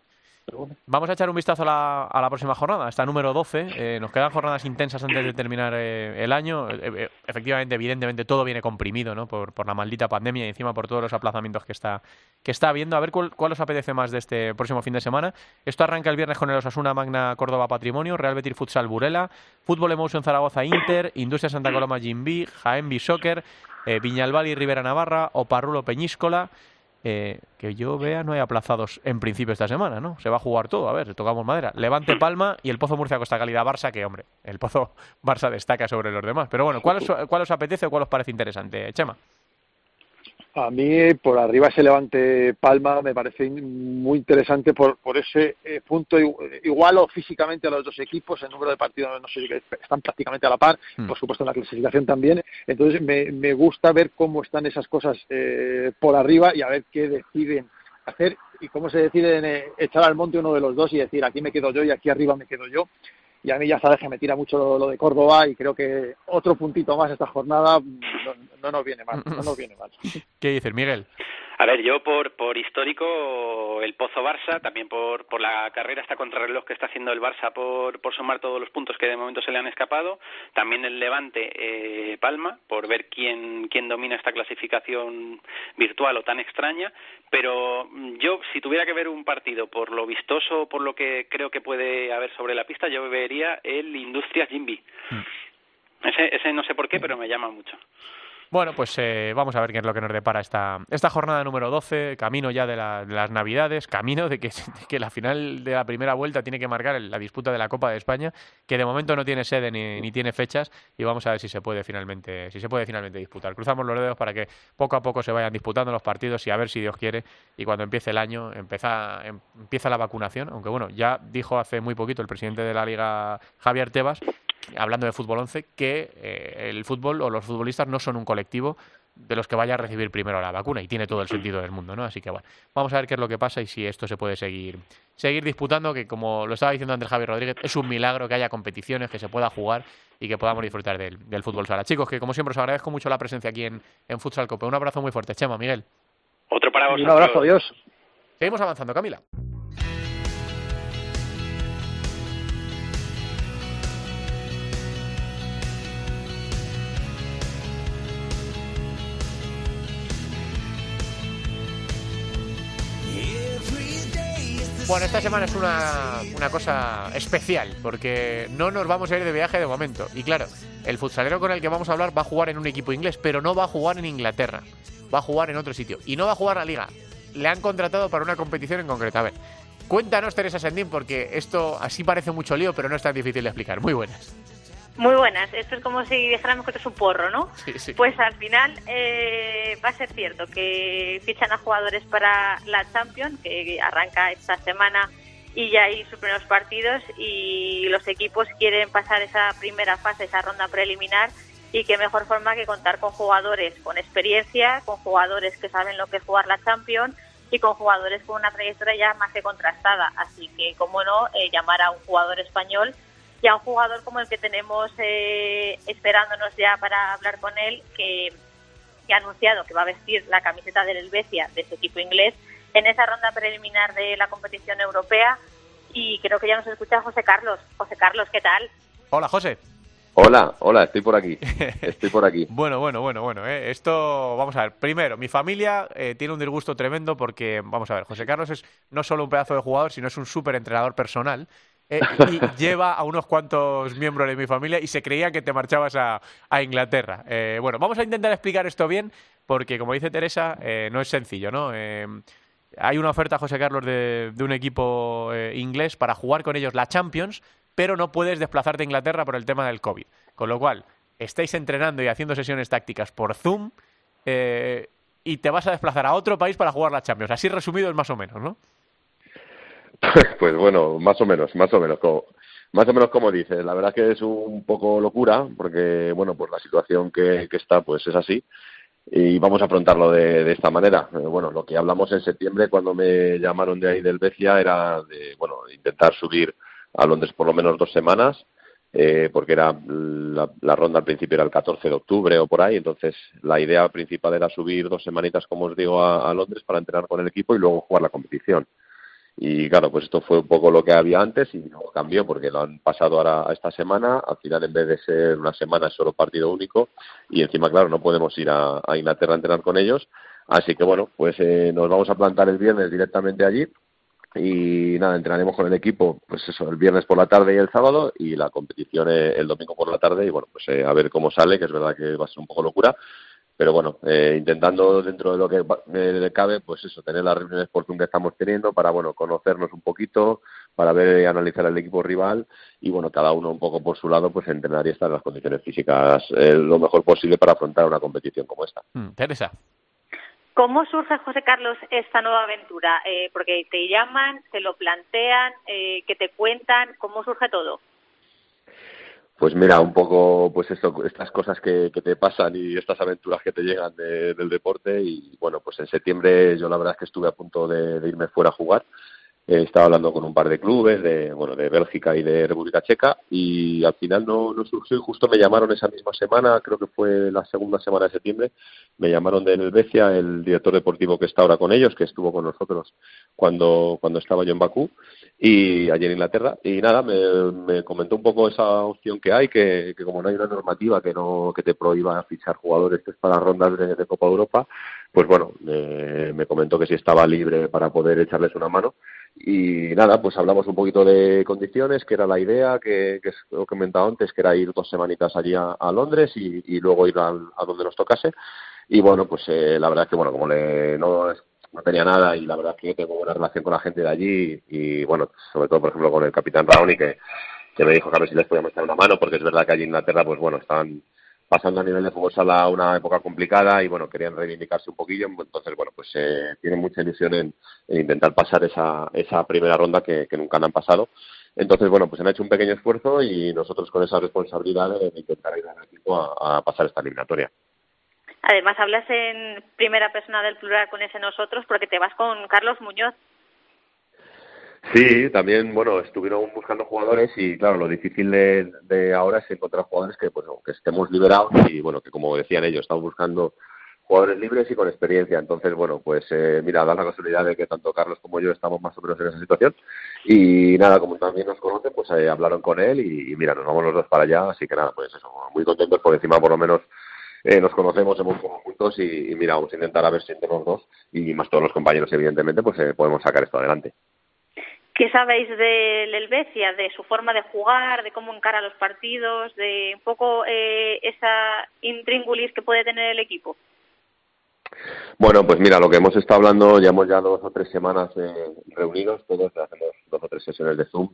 Vamos a echar un vistazo a la, próxima jornada, esta número 12. Eh, nos quedan jornadas intensas antes de terminar eh, el año. Eh, efectivamente, evidentemente, todo viene comprimido ¿no? por, la maldita pandemia y encima por todos los aplazamientos que está, que está habiendo. A ver cuál, os apetece más de este próximo fin de semana. Esto arranca el viernes con el Osasuna Magna Córdoba Patrimonio, Real Betis Futsal Burela, Fútbol Emotion Zaragoza Inter, Industria Santa Coloma Jimbi, Jaén Soccer, Viñalbal y Rivera Navarra, Oparrulo Peñíscola. Eh, que yo vea no hay aplazados en principio esta semana, ¿no? Se va a jugar todo, a ver, tocamos madera. Levante Palma y el Pozo Murcia Costa Calidad Barça, que hombre, el Pozo Barça destaca sobre los demás. Pero bueno, ¿cuál os, cuál os apetece o cuál os parece interesante, Chema? A mí, por arriba ese Levante Palma me parece muy interesante por, por ese eh, punto igual físicamente a los dos equipos, el número de partidos no sé están prácticamente a la par, hmm. por supuesto en la clasificación también. Entonces me, me gusta ver cómo están esas cosas eh, por arriba y a ver qué deciden hacer y cómo se deciden eh, echar al monte uno de los dos y decir aquí me quedo yo y aquí arriba me quedo yo y a mí ya sabes que me tira mucho lo, de Córdoba y creo que otro puntito más esta jornada no, nos viene mal, no nos viene mal. ¿Qué dices, Miguel? A ver, yo por, por histórico, el Pozo Barça, también por, por la carrera esta contrarreloj que está haciendo el Barça por, por sumar todos los puntos que de momento se le han escapado, también el Levante eh, Palma, por ver quién, quién domina esta clasificación virtual o tan extraña, pero yo, si tuviera que ver un partido por lo vistoso, por lo que creo que puede haber sobre la pista, yo vería el Industrias Jimby. Mm. Ese, ese no sé por qué, pero me llama mucho. Bueno, pues eh, vamos a ver qué es lo que nos depara esta, esta jornada número 12, camino ya de, las Navidades, camino de que, la final de la primera vuelta tiene que marcar la disputa de la Copa de España, que de momento no tiene sede ni, ni, tiene fechas, y vamos a ver si se puede finalmente, si se puede finalmente disputar. Cruzamos los dedos para que poco a poco se vayan disputando los partidos y a ver si Dios quiere, y cuando empiece el año empieza, em, empieza la vacunación, aunque bueno, ya dijo hace muy poquito el presidente de la Liga, Javier Tebas, hablando de fútbol 11, que eh, el fútbol o los futbolistas no son un colectivo, de los que vaya a recibir primero la vacuna y tiene todo el sentido del mundo, ¿no? Así que bueno, vamos a ver qué es lo que pasa y si esto se puede seguir seguir disputando, que como lo estaba diciendo antes Javier Rodríguez, es un milagro que haya competiciones, que se pueda jugar y que podamos disfrutar del, fútbol sala. Chicos, que como siempre os agradezco mucho la presencia aquí en, en Futsal Cope. Un abrazo muy fuerte, Chema, Miguel. Otro para vosotros. Un abrazo, adiós. Seguimos avanzando, Camila. Bueno, esta semana es una, una, cosa especial, porque no nos vamos a ir de viaje de momento. Y claro, el futsalero con el que vamos a hablar va a jugar en un equipo inglés, pero no va a jugar en Inglaterra. Va a jugar en otro sitio. Y no va a jugar la liga. Le han contratado para una competición en concreto. A ver, cuéntanos, Teresa Sendín, porque esto así parece mucho lío, pero no es tan difícil de explicar. Muy buenas. Muy buenas. Esto es como si dijéramos que esto es un porro, ¿no? Pues al final eh, va a ser cierto que fichan a jugadores para la Champions, que arranca esta semana y ya hay sus primeros partidos y los equipos quieren pasar esa primera fase, esa ronda preliminar y qué mejor forma que contar con jugadores con experiencia, con jugadores que saben lo que es jugar la Champions y con jugadores con una trayectoria ya más que contrastada. Así que, como no, eh, llamar a un jugador español y a un jugador como el que tenemos eh, esperándonos ya para hablar con él, que, ha anunciado que va a vestir la camiseta del Helvecia, de ese equipo inglés, en esa ronda preliminar de la competición europea. Y creo que ya nos escucha José Carlos. José Carlos, ¿qué tal? Hola, José. Hola, hola, estoy por aquí. Estoy por aquí. bueno, bueno, bueno, bueno. Eh. Esto, vamos a ver. Primero, mi familia eh, tiene un disgusto tremendo porque, vamos a ver, José Carlos es no solo un pedazo de jugador, sino es un súper entrenador personal. Eh, y lleva a unos cuantos miembros de mi familia y se creía que te marchabas a, Inglaterra. Eh, bueno, vamos a intentar explicar esto bien porque, como dice Teresa, eh, no es sencillo, ¿no? hay una oferta, José Carlos, de, un equipo inglés para jugar con ellos la Champions, pero no puedes desplazarte a Inglaterra por el tema del COVID. Con lo cual, estáis entrenando y haciendo sesiones tácticas por Zoom y te vas a desplazar a otro país para jugar la Champions. Así resumido es más o menos, ¿no? Pues bueno, más o menos, más o menos como, más o menos como dices. La verdad que es un poco locura porque, bueno, pues la situación que, que está, pues es así y vamos a afrontarlo de, de, esta manera. Eh, bueno, lo que hablamos en septiembre cuando me llamaron de ahí del Becia era de, bueno, intentar subir a Londres por lo menos dos semanas, eh, porque era la, la, ronda al principio era el 14 de octubre o por ahí, entonces la idea principal era subir dos semanitas, como os digo, a Londres para entrenar con el equipo y luego jugar la competición. Y claro, pues esto fue un poco lo que había antes y luego cambió porque lo han pasado ahora a esta semana. Al final, en vez de ser una semana, es solo partido único. Y encima, claro, no podemos ir a, Inglaterra a entrenar con ellos. Así que bueno, pues eh, nos vamos a plantar el viernes directamente allí. Y nada, entrenaremos con el equipo, pues eso, el viernes por la tarde y el sábado. Y la competición eh, el domingo por la tarde. Y bueno, pues eh, a ver cómo sale, que es verdad que va a ser un poco locura pero bueno, eh, intentando dentro de lo que le cabe, pues eso, tener las reuniones por Zoom que estamos teniendo para, bueno, conocernos un poquito, para ver y analizar el equipo rival y, bueno, cada uno un poco por su lado, pues entrenar y estar en las condiciones físicas eh, lo mejor posible para afrontar una competición como esta. Mm, Teresa. ¿Cómo surge, José Carlos, esta nueva aventura? Eh, porque te llaman, te lo plantean, eh, que te cuentan, ¿cómo surge todo? Pues mira, un poco pues esto, estas cosas que, que te pasan y estas aventuras que te llegan del deporte y bueno, pues en septiembre yo la verdad es que estuve a punto de irme fuera a jugar eh, estaba hablando con un par de clubes de, bueno, de Bélgica y de República Checa y al final no, no surgió y justo me llamaron esa misma semana, creo que fue la segunda semana de septiembre, me llamaron de Helvecia, el director deportivo que está ahora con ellos, que estuvo con nosotros cuando, cuando estaba yo en Bakú y allí en Inglaterra. Y nada, me, me comentó un poco esa opción que hay, que, que como no hay una normativa que no que te prohíba fichar jugadores que es para rondas de, de Copa Europa, pues bueno, me comentó que si estaba libre para poder echarles una mano y nada, pues hablamos un poquito de condiciones, que era la idea, que, que he comentado antes, que era ir dos semanitas allí a, Londres y, luego ir a, donde nos tocase. Y bueno, pues eh, la verdad es que, bueno, como le, no, no tenía nada y la verdad es que tengo buena relación con la gente de allí y, bueno, sobre todo, por ejemplo, con el capitán Raoni, que, que me dijo que a ver si les podíamos echar una mano, porque es verdad que allí en Inglaterra, pues bueno, están pasando a nivel de fútbol sala una época complicada y bueno, querían reivindicarse un poquillo, entonces bueno, pues eh, tienen mucha ilusión en, intentar pasar esa, esa primera ronda que, nunca han pasado. Entonces, bueno, pues han hecho un pequeño esfuerzo y nosotros con esa responsabilidad de intentar ayudar al equipo a, pasar esta eliminatoria. Además, hablas en primera persona del plural con ese nosotros porque te vas con Carlos Muñoz. Sí, también, bueno, estuvieron buscando jugadores y, claro, lo difícil de, ahora es encontrar jugadores que, pues, que estemos liberados y, bueno, que como decían ellos, estamos buscando jugadores libres y con experiencia. Entonces, bueno, pues eh, mira, da la casualidad de que tanto Carlos como yo estamos más o menos en esa situación. Y nada, como también nos conocen, pues eh, hablaron con él y, mira, nos vamos los dos para allá. Así que nada, pues eso, muy contentos por encima, por lo menos. Eh, nos conocemos, hemos jugado juntos y, mira, vamos a intentar a ver si entre los dos y más todos los compañeros, evidentemente, pues podemos sacar esto adelante. ¿Qué sabéis del Helvecia, de su forma de jugar, de cómo encara los partidos, de un poco esa intríngulis que puede tener el equipo? Bueno, pues mira, lo que hemos estado hablando, llevamos ya dos o tres semanas eh, reunidos, todos hacemos dos o tres sesiones de Zoom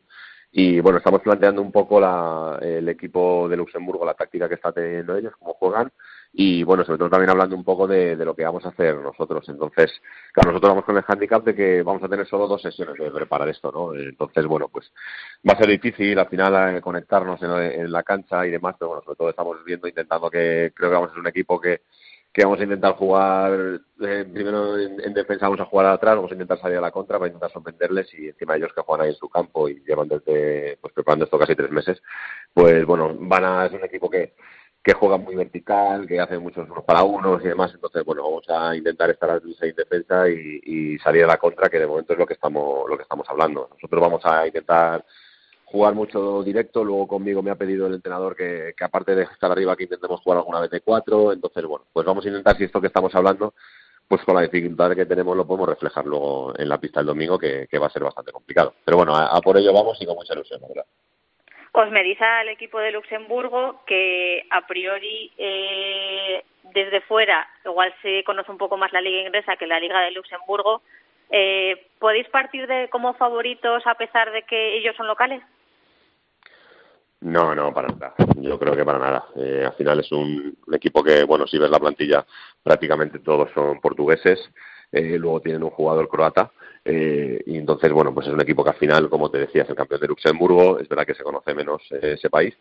y bueno, estamos planteando un poco la, el equipo de Luxemburgo, la táctica que está teniendo ellos, cómo juegan y bueno, sobre todo también hablando un poco de, lo que vamos a hacer nosotros. Entonces, claro, nosotros vamos con el handicap de que vamos a tener solo dos sesiones de preparar esto, ¿no? Entonces, bueno, pues va a ser difícil al final eh, conectarnos en, en la cancha y demás, pero bueno, sobre todo estamos viendo, intentando que creo que vamos a ser un equipo que que vamos a intentar jugar eh, primero en, defensa vamos a jugar atrás vamos a intentar salir a la contra para intentar sorprenderles y encima ellos que juegan ahí en su campo y llevan desde pues preparando esto casi tres meses pues bueno van a es un equipo que que juega muy vertical que hace muchos unos para unos y demás entonces bueno vamos a intentar estar a en defensa y, y salir a la contra que de momento es lo que estamos lo que estamos hablando nosotros vamos a intentar jugar mucho directo. Luego conmigo me ha pedido el entrenador que, aparte de estar arriba, que intentemos jugar alguna vez de cuatro. Entonces, bueno, pues vamos a intentar si esto que estamos hablando, pues con la dificultad que tenemos lo podemos reflejar luego en la pista el domingo, que, va a ser bastante complicado. Pero bueno, a, por ello vamos y con mucha ilusión, verdad. Os me dice al equipo de Luxemburgo que a priori eh, desde fuera igual se conoce un poco más la liga inglesa que la liga de Luxemburgo. Eh, ¿Podéis partir de como favoritos a pesar de que ellos son locales? No, no, para nada. Yo creo que para nada. Eh, al final es un, equipo que, bueno, si ves la plantilla, prácticamente todos son portugueses. Eh, luego tienen un jugador croata. Eh, y entonces, bueno, pues es un equipo que al final, como te decía, es el campeón de Luxemburgo. Es verdad que se conoce menos ese país,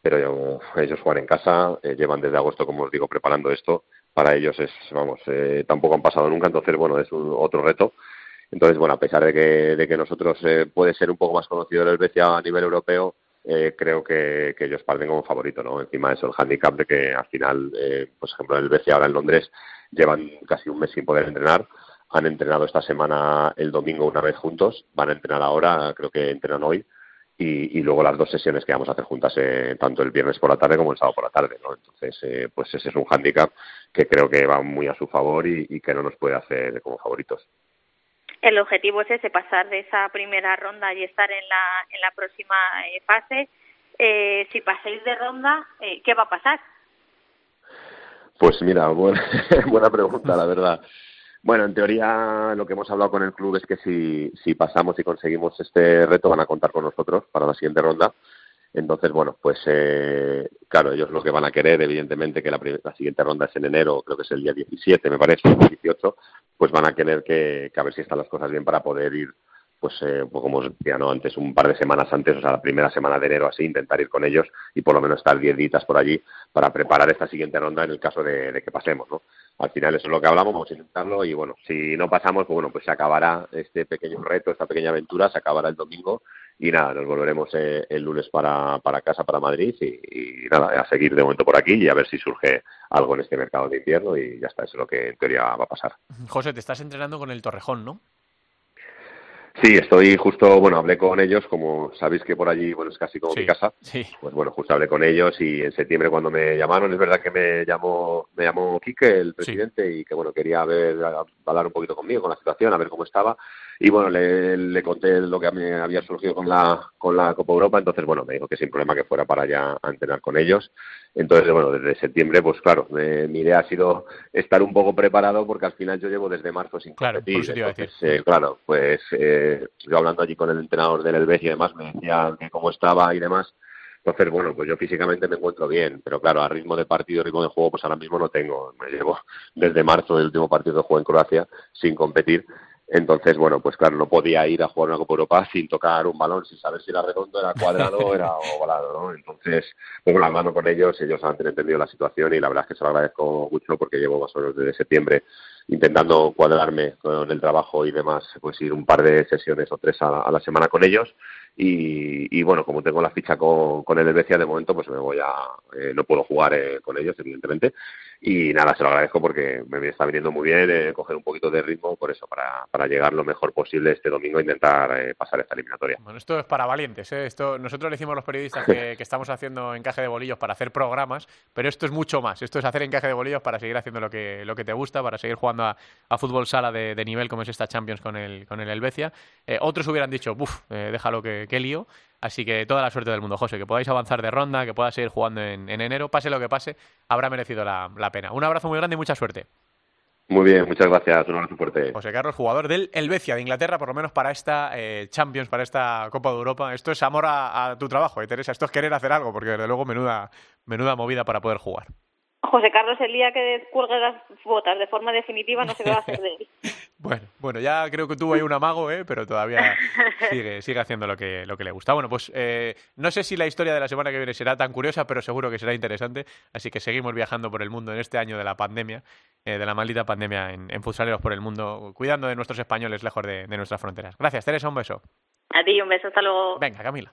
pero ellos juegan en casa. llevan desde agosto, como os digo, preparando esto. Para ellos es, vamos, tampoco han pasado nunca. Entonces, bueno, es un, otro reto. Entonces, bueno, a pesar de que, de que nosotros puede ser un poco más conocido el Helvecia a nivel europeo, eh, creo que, ellos parten como favorito, ¿no? Encima de eso, el handicap de que al final, eh, por ejemplo, el BC ahora en Londres llevan casi un mes sin poder entrenar. Han entrenado esta semana el domingo una vez juntos, van a entrenar ahora, creo que entrenan hoy, y, luego las dos sesiones que vamos a hacer juntas, eh, tanto el viernes por la tarde como el sábado por la tarde, ¿no? Entonces, eh, pues ese es un handicap que creo que va muy a su favor y que no nos puede hacer como favoritos el objetivo es ese, pasar de esa primera ronda y estar en la, en la próxima eh, fase. Eh, si pasáis de ronda, eh, ¿qué va a pasar? Pues mira, buena, buena pregunta, la verdad. Bueno, en teoría lo que hemos hablado con el club es que si, si pasamos y conseguimos este reto van a contar con nosotros para la siguiente ronda. Entonces, bueno, pues eh, claro, ellos lo que van a querer, evidentemente, que la, siguiente ronda es en enero, creo que es el día 17, me parece, 18, pues van a querer que, a ver si están las cosas bien para poder ir, pues, eh, pues como decía, ¿no? antes, un par de semanas antes, o sea, la primera semana de enero, así, intentar ir con ellos y por lo menos estar 10 días por allí para preparar esta siguiente ronda en el caso de, de que pasemos, ¿no? al final eso es lo que hablamos, vamos a intentarlo y bueno, si no pasamos, pues bueno, pues se acabará este pequeño reto, esta pequeña aventura, se acabará el domingo y nada, nos volveremos eh, el lunes para, para casa, para Madrid y, nada, a seguir de momento por aquí y a ver si surge algo en este mercado de invierno y ya está, eso es lo que en teoría va a pasar. José, te estás entrenando con el Torrejón, ¿no? Sí, estoy justo, bueno, hablé con ellos, como sabéis que por allí, bueno, es casi como mi casa. Sí. Pues bueno, justo hablé con ellos y en septiembre cuando me llamaron, es verdad que me llamó, me llamó Quique, el presidente, y que bueno, quería ver, hablar un poquito conmigo, con la situación, a ver cómo estaba. Y bueno, le, le conté lo que me había surgido con la, con la Copa Europa, entonces bueno, me dijo que sin problema que fuera para allá a entrenar con ellos. Entonces, bueno, desde septiembre, pues claro, mi idea ha sido estar un poco preparado porque al final yo llevo desde marzo sin claro, competir. Entonces, eh, claro, pues eh, yo hablando allí con el entrenador del Elves y demás, me decía que cómo estaba y demás. Entonces, bueno, pues yo físicamente me encuentro bien, pero claro, a ritmo de partido, ritmo de juego, pues ahora mismo no tengo. Me llevo desde marzo, el último partido que juego en Croacia, sin competir. Entonces, bueno, pues claro, no podía ir a jugar una Copa Europa sin tocar un balón, sin saber si era redondo, era cuadrado o era ovalado, ¿no? Entonces, pongo la mano con ellos, ellos han entendido la situación y la verdad es que se lo agradezco mucho porque llevo más o menos desde septiembre intentando cuadrarme con el trabajo y demás, pues ir un par de sesiones o tres a, la semana con ellos. Y, bueno, como tengo la ficha con, con el Helvecia de momento, pues me voy a. Eh, no puedo jugar eh, con ellos, evidentemente. Y nada, se lo agradezco porque me está viniendo muy bien eh, coger un poquito de ritmo por eso, para, para llegar lo mejor posible este domingo e intentar pasar esta eliminatoria. Bueno, esto es para valientes. Esto, nosotros le decimos los periodistas que, estamos haciendo encaje de bolillos para hacer programas, pero esto es mucho más. Esto es hacer encaje de bolillos para seguir haciendo lo que, lo que te gusta, para seguir jugando a, fútbol sala de, nivel como es esta Champions con el, con el Helvecia. Eh, otros hubieran dicho, uff, eh, déjalo que, que, lío. Así que toda la suerte del mundo, José, que podáis avanzar de ronda, que puedas seguir jugando en, enero, pase lo que pase, habrá merecido la, pena. Un abrazo muy grande y mucha suerte. Muy bien, muchas gracias. Un abrazo fuerte. José Carlos, jugador del Helvecia de Inglaterra, por lo menos para esta eh, Champions, para esta Copa de Europa. Esto es amor a, tu trabajo, ¿eh, Teresa. Esto es querer hacer algo, porque desde luego menuda, menuda movida para poder jugar. José Carlos, el día que cuelgue las botas de forma definitiva no se va a hacer de él. bueno, bueno, ya creo que tuvo ahí un amago, ¿eh? pero todavía sigue, sigue haciendo lo que, lo que le gusta. Bueno, pues eh, no sé si la historia de la semana que viene será tan curiosa, pero seguro que será interesante. Así que seguimos viajando por el mundo en este año de la pandemia, eh, de la maldita pandemia en, en futsaleros por el mundo, cuidando de nuestros españoles lejos de, de nuestras fronteras. Gracias, Teresa, un beso. A ti, un beso, hasta luego. Venga, Camila.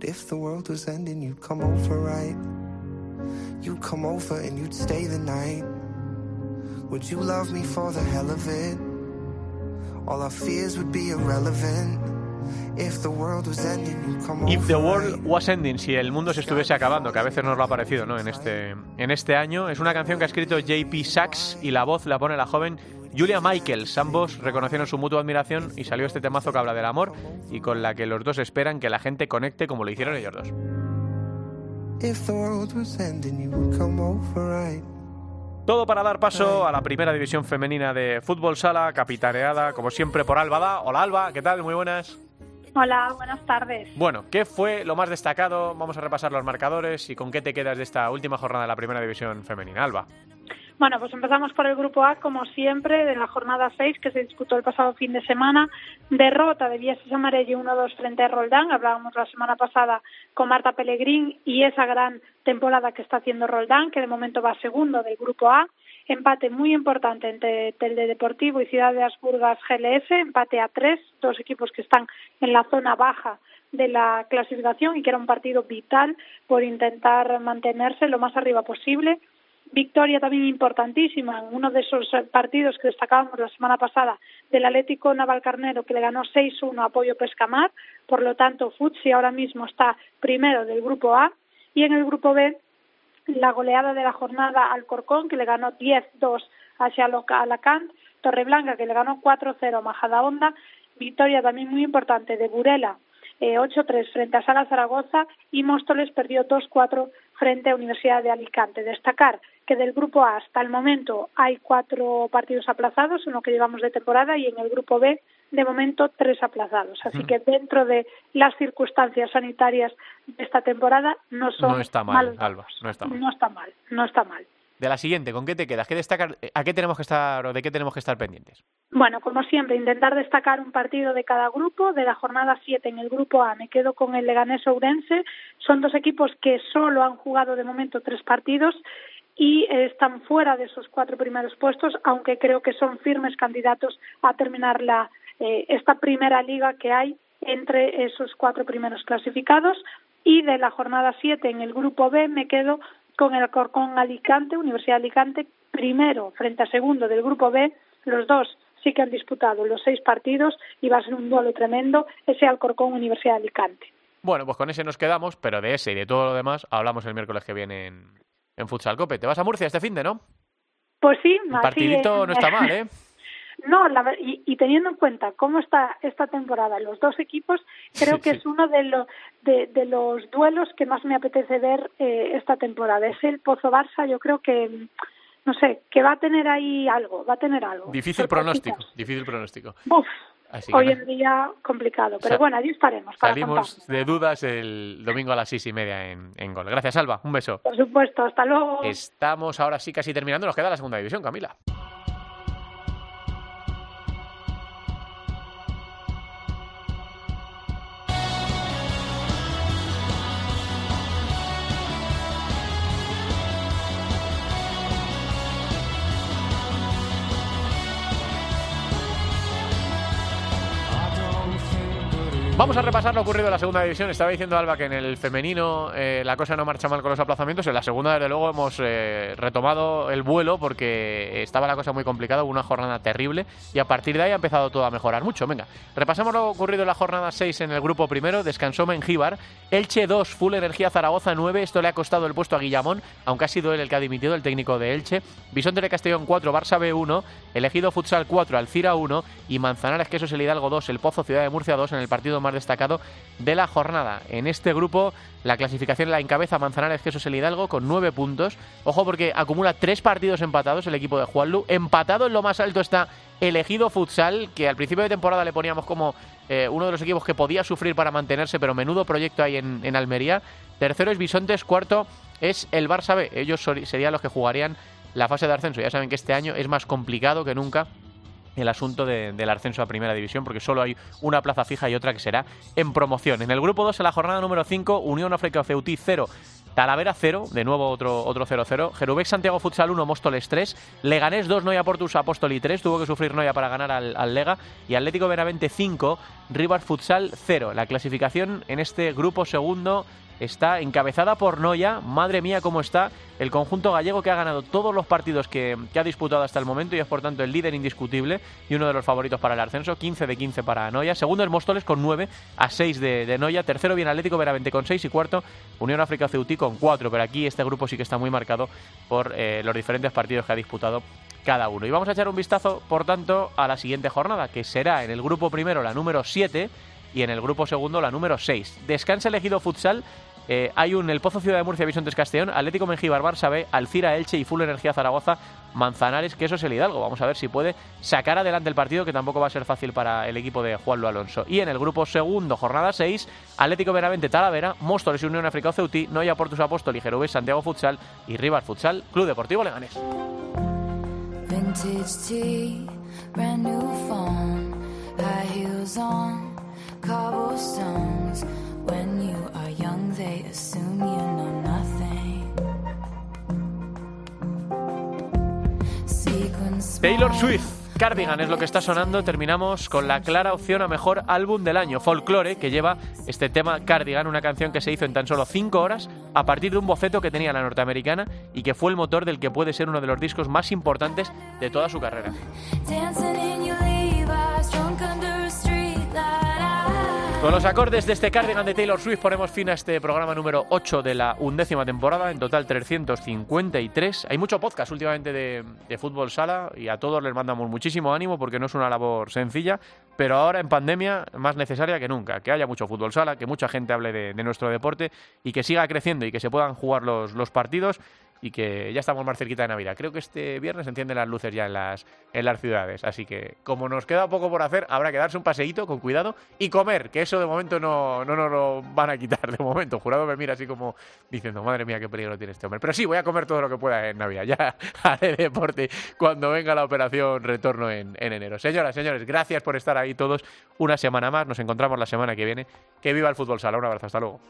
But if the world was ending, you'd come over, right? You'd come over and you'd stay the night. Would you love me for the hell of it? All our fears would be irrelevant. If the world was ending, si el mundo se estuviese acabando, que a veces nos lo ha parecido, ¿no? En este, en este año, es una canción que ha escrito JP Sachs y la voz la pone la joven Julia Michaels, ambos reconocieron su mutua admiración y salió este temazo que habla del amor y con la que los dos esperan que la gente conecte como lo hicieron ellos dos. Todo para dar paso a la primera división femenina de fútbol sala, capitaneada como siempre por Alba. Hola Alba, ¿qué tal? Muy buenas. Hola, buenas tardes. Bueno, ¿qué fue lo más destacado? Vamos a repasar los marcadores y con qué te quedas de esta última jornada de la primera división femenina, Alba. Bueno, pues empezamos por el grupo A, como siempre, de la jornada 6 que se disputó el pasado fin de semana. Derrota de Vieses Amarello 1-2 frente a Roldán. Hablábamos la semana pasada con Marta Pellegrín y esa gran temporada que está haciendo Roldán, que de momento va segundo del grupo A. Empate muy importante entre Telde Deportivo y Ciudad de Asburgas GLS. Empate a tres, dos equipos que están en la zona baja de la clasificación y que era un partido vital por intentar mantenerse lo más arriba posible victoria también importantísima en uno de esos partidos que destacábamos la semana pasada del Atlético Navalcarnero que le ganó 6-1 a Pollo Pescamar, por lo tanto Futsi ahora mismo está primero del grupo A y en el grupo B la goleada de la jornada al Corcón que le ganó 10-2 hacia Alacant, Torreblanca que le ganó 4-0 a Majadahonda, victoria también muy importante de Burela eh, 8-3 frente a Sala Zaragoza y Móstoles perdió 2-4 frente a Universidad de Alicante. Destacar que del grupo A hasta el momento hay cuatro partidos aplazados en lo que llevamos de temporada y en el grupo B de momento tres aplazados. Así que dentro de las circunstancias sanitarias de esta temporada no son no está mal, Alba, no está mal. No está mal, no está mal. De la siguiente, ¿con qué te quedas? ¿Qué destacar? ¿A qué tenemos que estar o de qué tenemos que estar pendientes? Bueno, como siempre, intentar destacar un partido de cada grupo. De la jornada 7 en el grupo A me quedo con el Leganés Ourense. Son dos equipos que solo han jugado de momento tres partidos y están fuera de esos cuatro primeros puestos, aunque creo que son firmes candidatos a terminar la, eh, esta primera liga que hay entre esos cuatro primeros clasificados. Y de la jornada 7 en el grupo B me quedo con el Alcorcón Alicante, Universidad de Alicante, primero frente a segundo del grupo B, los dos sí que han disputado los seis partidos y va a ser un duelo tremendo ese Alcorcón Universidad de Alicante. Bueno, pues con ese nos quedamos, pero de ese y de todo lo demás hablamos el miércoles que viene en, en Futsal Cope. ¿Te vas a Murcia este fin de, no? Pues sí, Un partidito no está mal, ¿eh? No, la, y, y, teniendo en cuenta cómo está esta temporada los dos equipos, creo Sí, que sí. es uno de, los de, de los duelos que más me apetece ver eh, esta temporada. Es el Pozo Barça, yo creo que, no sé, que va a tener ahí algo, va a tener algo. Difícil pronóstico, difícil pronóstico. Uf, Así hoy en día complicado, pero bueno, allí estaremos para salimos contar. de dudas el domingo a las seis y media en, en Gol. Gracias, Alba. Un beso. Por supuesto, hasta luego. Estamos ahora sí casi terminando. Nos queda la segunda división, Camila. Vamos a repasar lo ocurrido en la segunda división. Estaba diciendo Alba que en el femenino eh, la cosa no marcha mal con los aplazamientos. En la segunda, desde luego, hemos eh, retomado el vuelo porque estaba la cosa muy complicada, hubo una jornada terrible y a partir de ahí ha empezado todo a mejorar mucho. Venga, repasamos lo ocurrido en la jornada 6 en el grupo primero. Descansó Mengíbar. Elche 2, Full Energía Zaragoza 9. Esto le ha costado el puesto a Guillamón, aunque ha sido él el que ha dimitido, el técnico de Elche. Bisonte de Castellón 4, Barça B 1. Elegido Futsal 4, Alcira 1. Y Manzanares Quesos el Hidalgo 2, el Pozo Ciudad de Murcia 2 en el partido más destacado de la jornada. En este grupo la clasificación la encabeza Manzanares Quesos el Hidalgo con 9 puntos. Ojo porque acumula 3 partidos empatados el equipo de Juanlu. Empatado en lo más alto está Elegido Futsal, que al principio de temporada le poníamos como eh, uno de los equipos que podía sufrir para mantenerse, pero menudo proyecto hay en, en Almería. Tercero es Bisontes, cuarto es el Barça B. Ellos serían los que jugarían la fase de ascenso. Ya saben que este año es más complicado que nunca el asunto de- del ascenso a Primera División, porque solo hay una plaza fija y otra que será en promoción. En el grupo 2, en la jornada número 5, Unión África Ceutí 0, Talavera 0, de nuevo otro otro 0-0, Jerubec Santiago Futsal 1, Móstoles 3, Leganés 2, Noia Portus Apóstoli 3, tuvo que sufrir Noia para ganar al, al Lega, y Atlético Benavente 5, Rivas Futsal 0. La clasificación en este grupo segundo está encabezada por Noya. Madre mía, cómo está el conjunto gallego que ha ganado todos los partidos que, ha disputado hasta el momento y es por tanto el líder indiscutible y uno de los favoritos para el ascenso. 15 de 15 para Noya. Segundo el Móstoles con 9 a 6 de, de Noya. Tercero viene Atlético Veravente con 6 y cuarto Unión África Ceutí con 4. Pero aquí este grupo sí que está muy marcado por eh, los diferentes partidos que ha disputado cada uno. Y vamos a echar un vistazo, por tanto, a la siguiente jornada, que será en el grupo primero la número 7 y en el grupo segundo la número 6. Descansa elegido futsal. Eh, hay un El Pozo Ciudad de Murcia, Bisontes Castellón, Atlético Mengíbar, Barça B, Alcira Elche y Full Energía Zaragoza, Manzanares, que eso es el Hidalgo. Vamos a ver si puede sacar adelante el partido, que tampoco va a ser fácil para el equipo de Juanlo Alonso. Y en el grupo segundo, jornada 6, Atlético Benavente Talavera, Móstoles Unión África Ceutí, Noia Portus Apóstol y Jerubés Santiago Futsal y Rivas Futsal, Club Deportivo Leganés. Taylor Swift. Cardigan es lo que está sonando. Terminamos con la clara opción a mejor álbum del año, Folklore, que lleva este tema Cardigan, una canción que se hizo en tan solo 5 horas a partir de un boceto que tenía la norteamericana y que fue el motor del que puede ser uno de los discos más importantes de toda su carrera. Con los acordes de este Cardigan de Taylor Swift ponemos fin a este programa número 8 de la undécima temporada, en total 353. Hay mucho podcast últimamente de, de fútbol sala y a todos les mandamos muchísimo ánimo porque no es una labor sencilla, pero ahora en pandemia más necesaria que nunca, que haya mucho fútbol sala, que mucha gente hable de, de nuestro deporte y que siga creciendo y que se puedan jugar los, los partidos y que ya estamos más cerquita de Navidad. Creo que este viernes encienden las luces ya en las, en las ciudades. Así que, como nos queda poco por hacer, habrá que darse un paseíto con cuidado y comer, que eso de momento no, no nos lo van a quitar. De momento, jurado me mira así como diciendo, madre mía, qué peligro tiene este hombre. Pero sí, voy a comer todo lo que pueda en Navidad. Ya haré deporte cuando venga la operación retorno en enero. Señoras, señores, gracias por estar ahí todos una semana más. Nos encontramos la semana que viene. Que viva el fútbol sala. Un abrazo, hasta luego.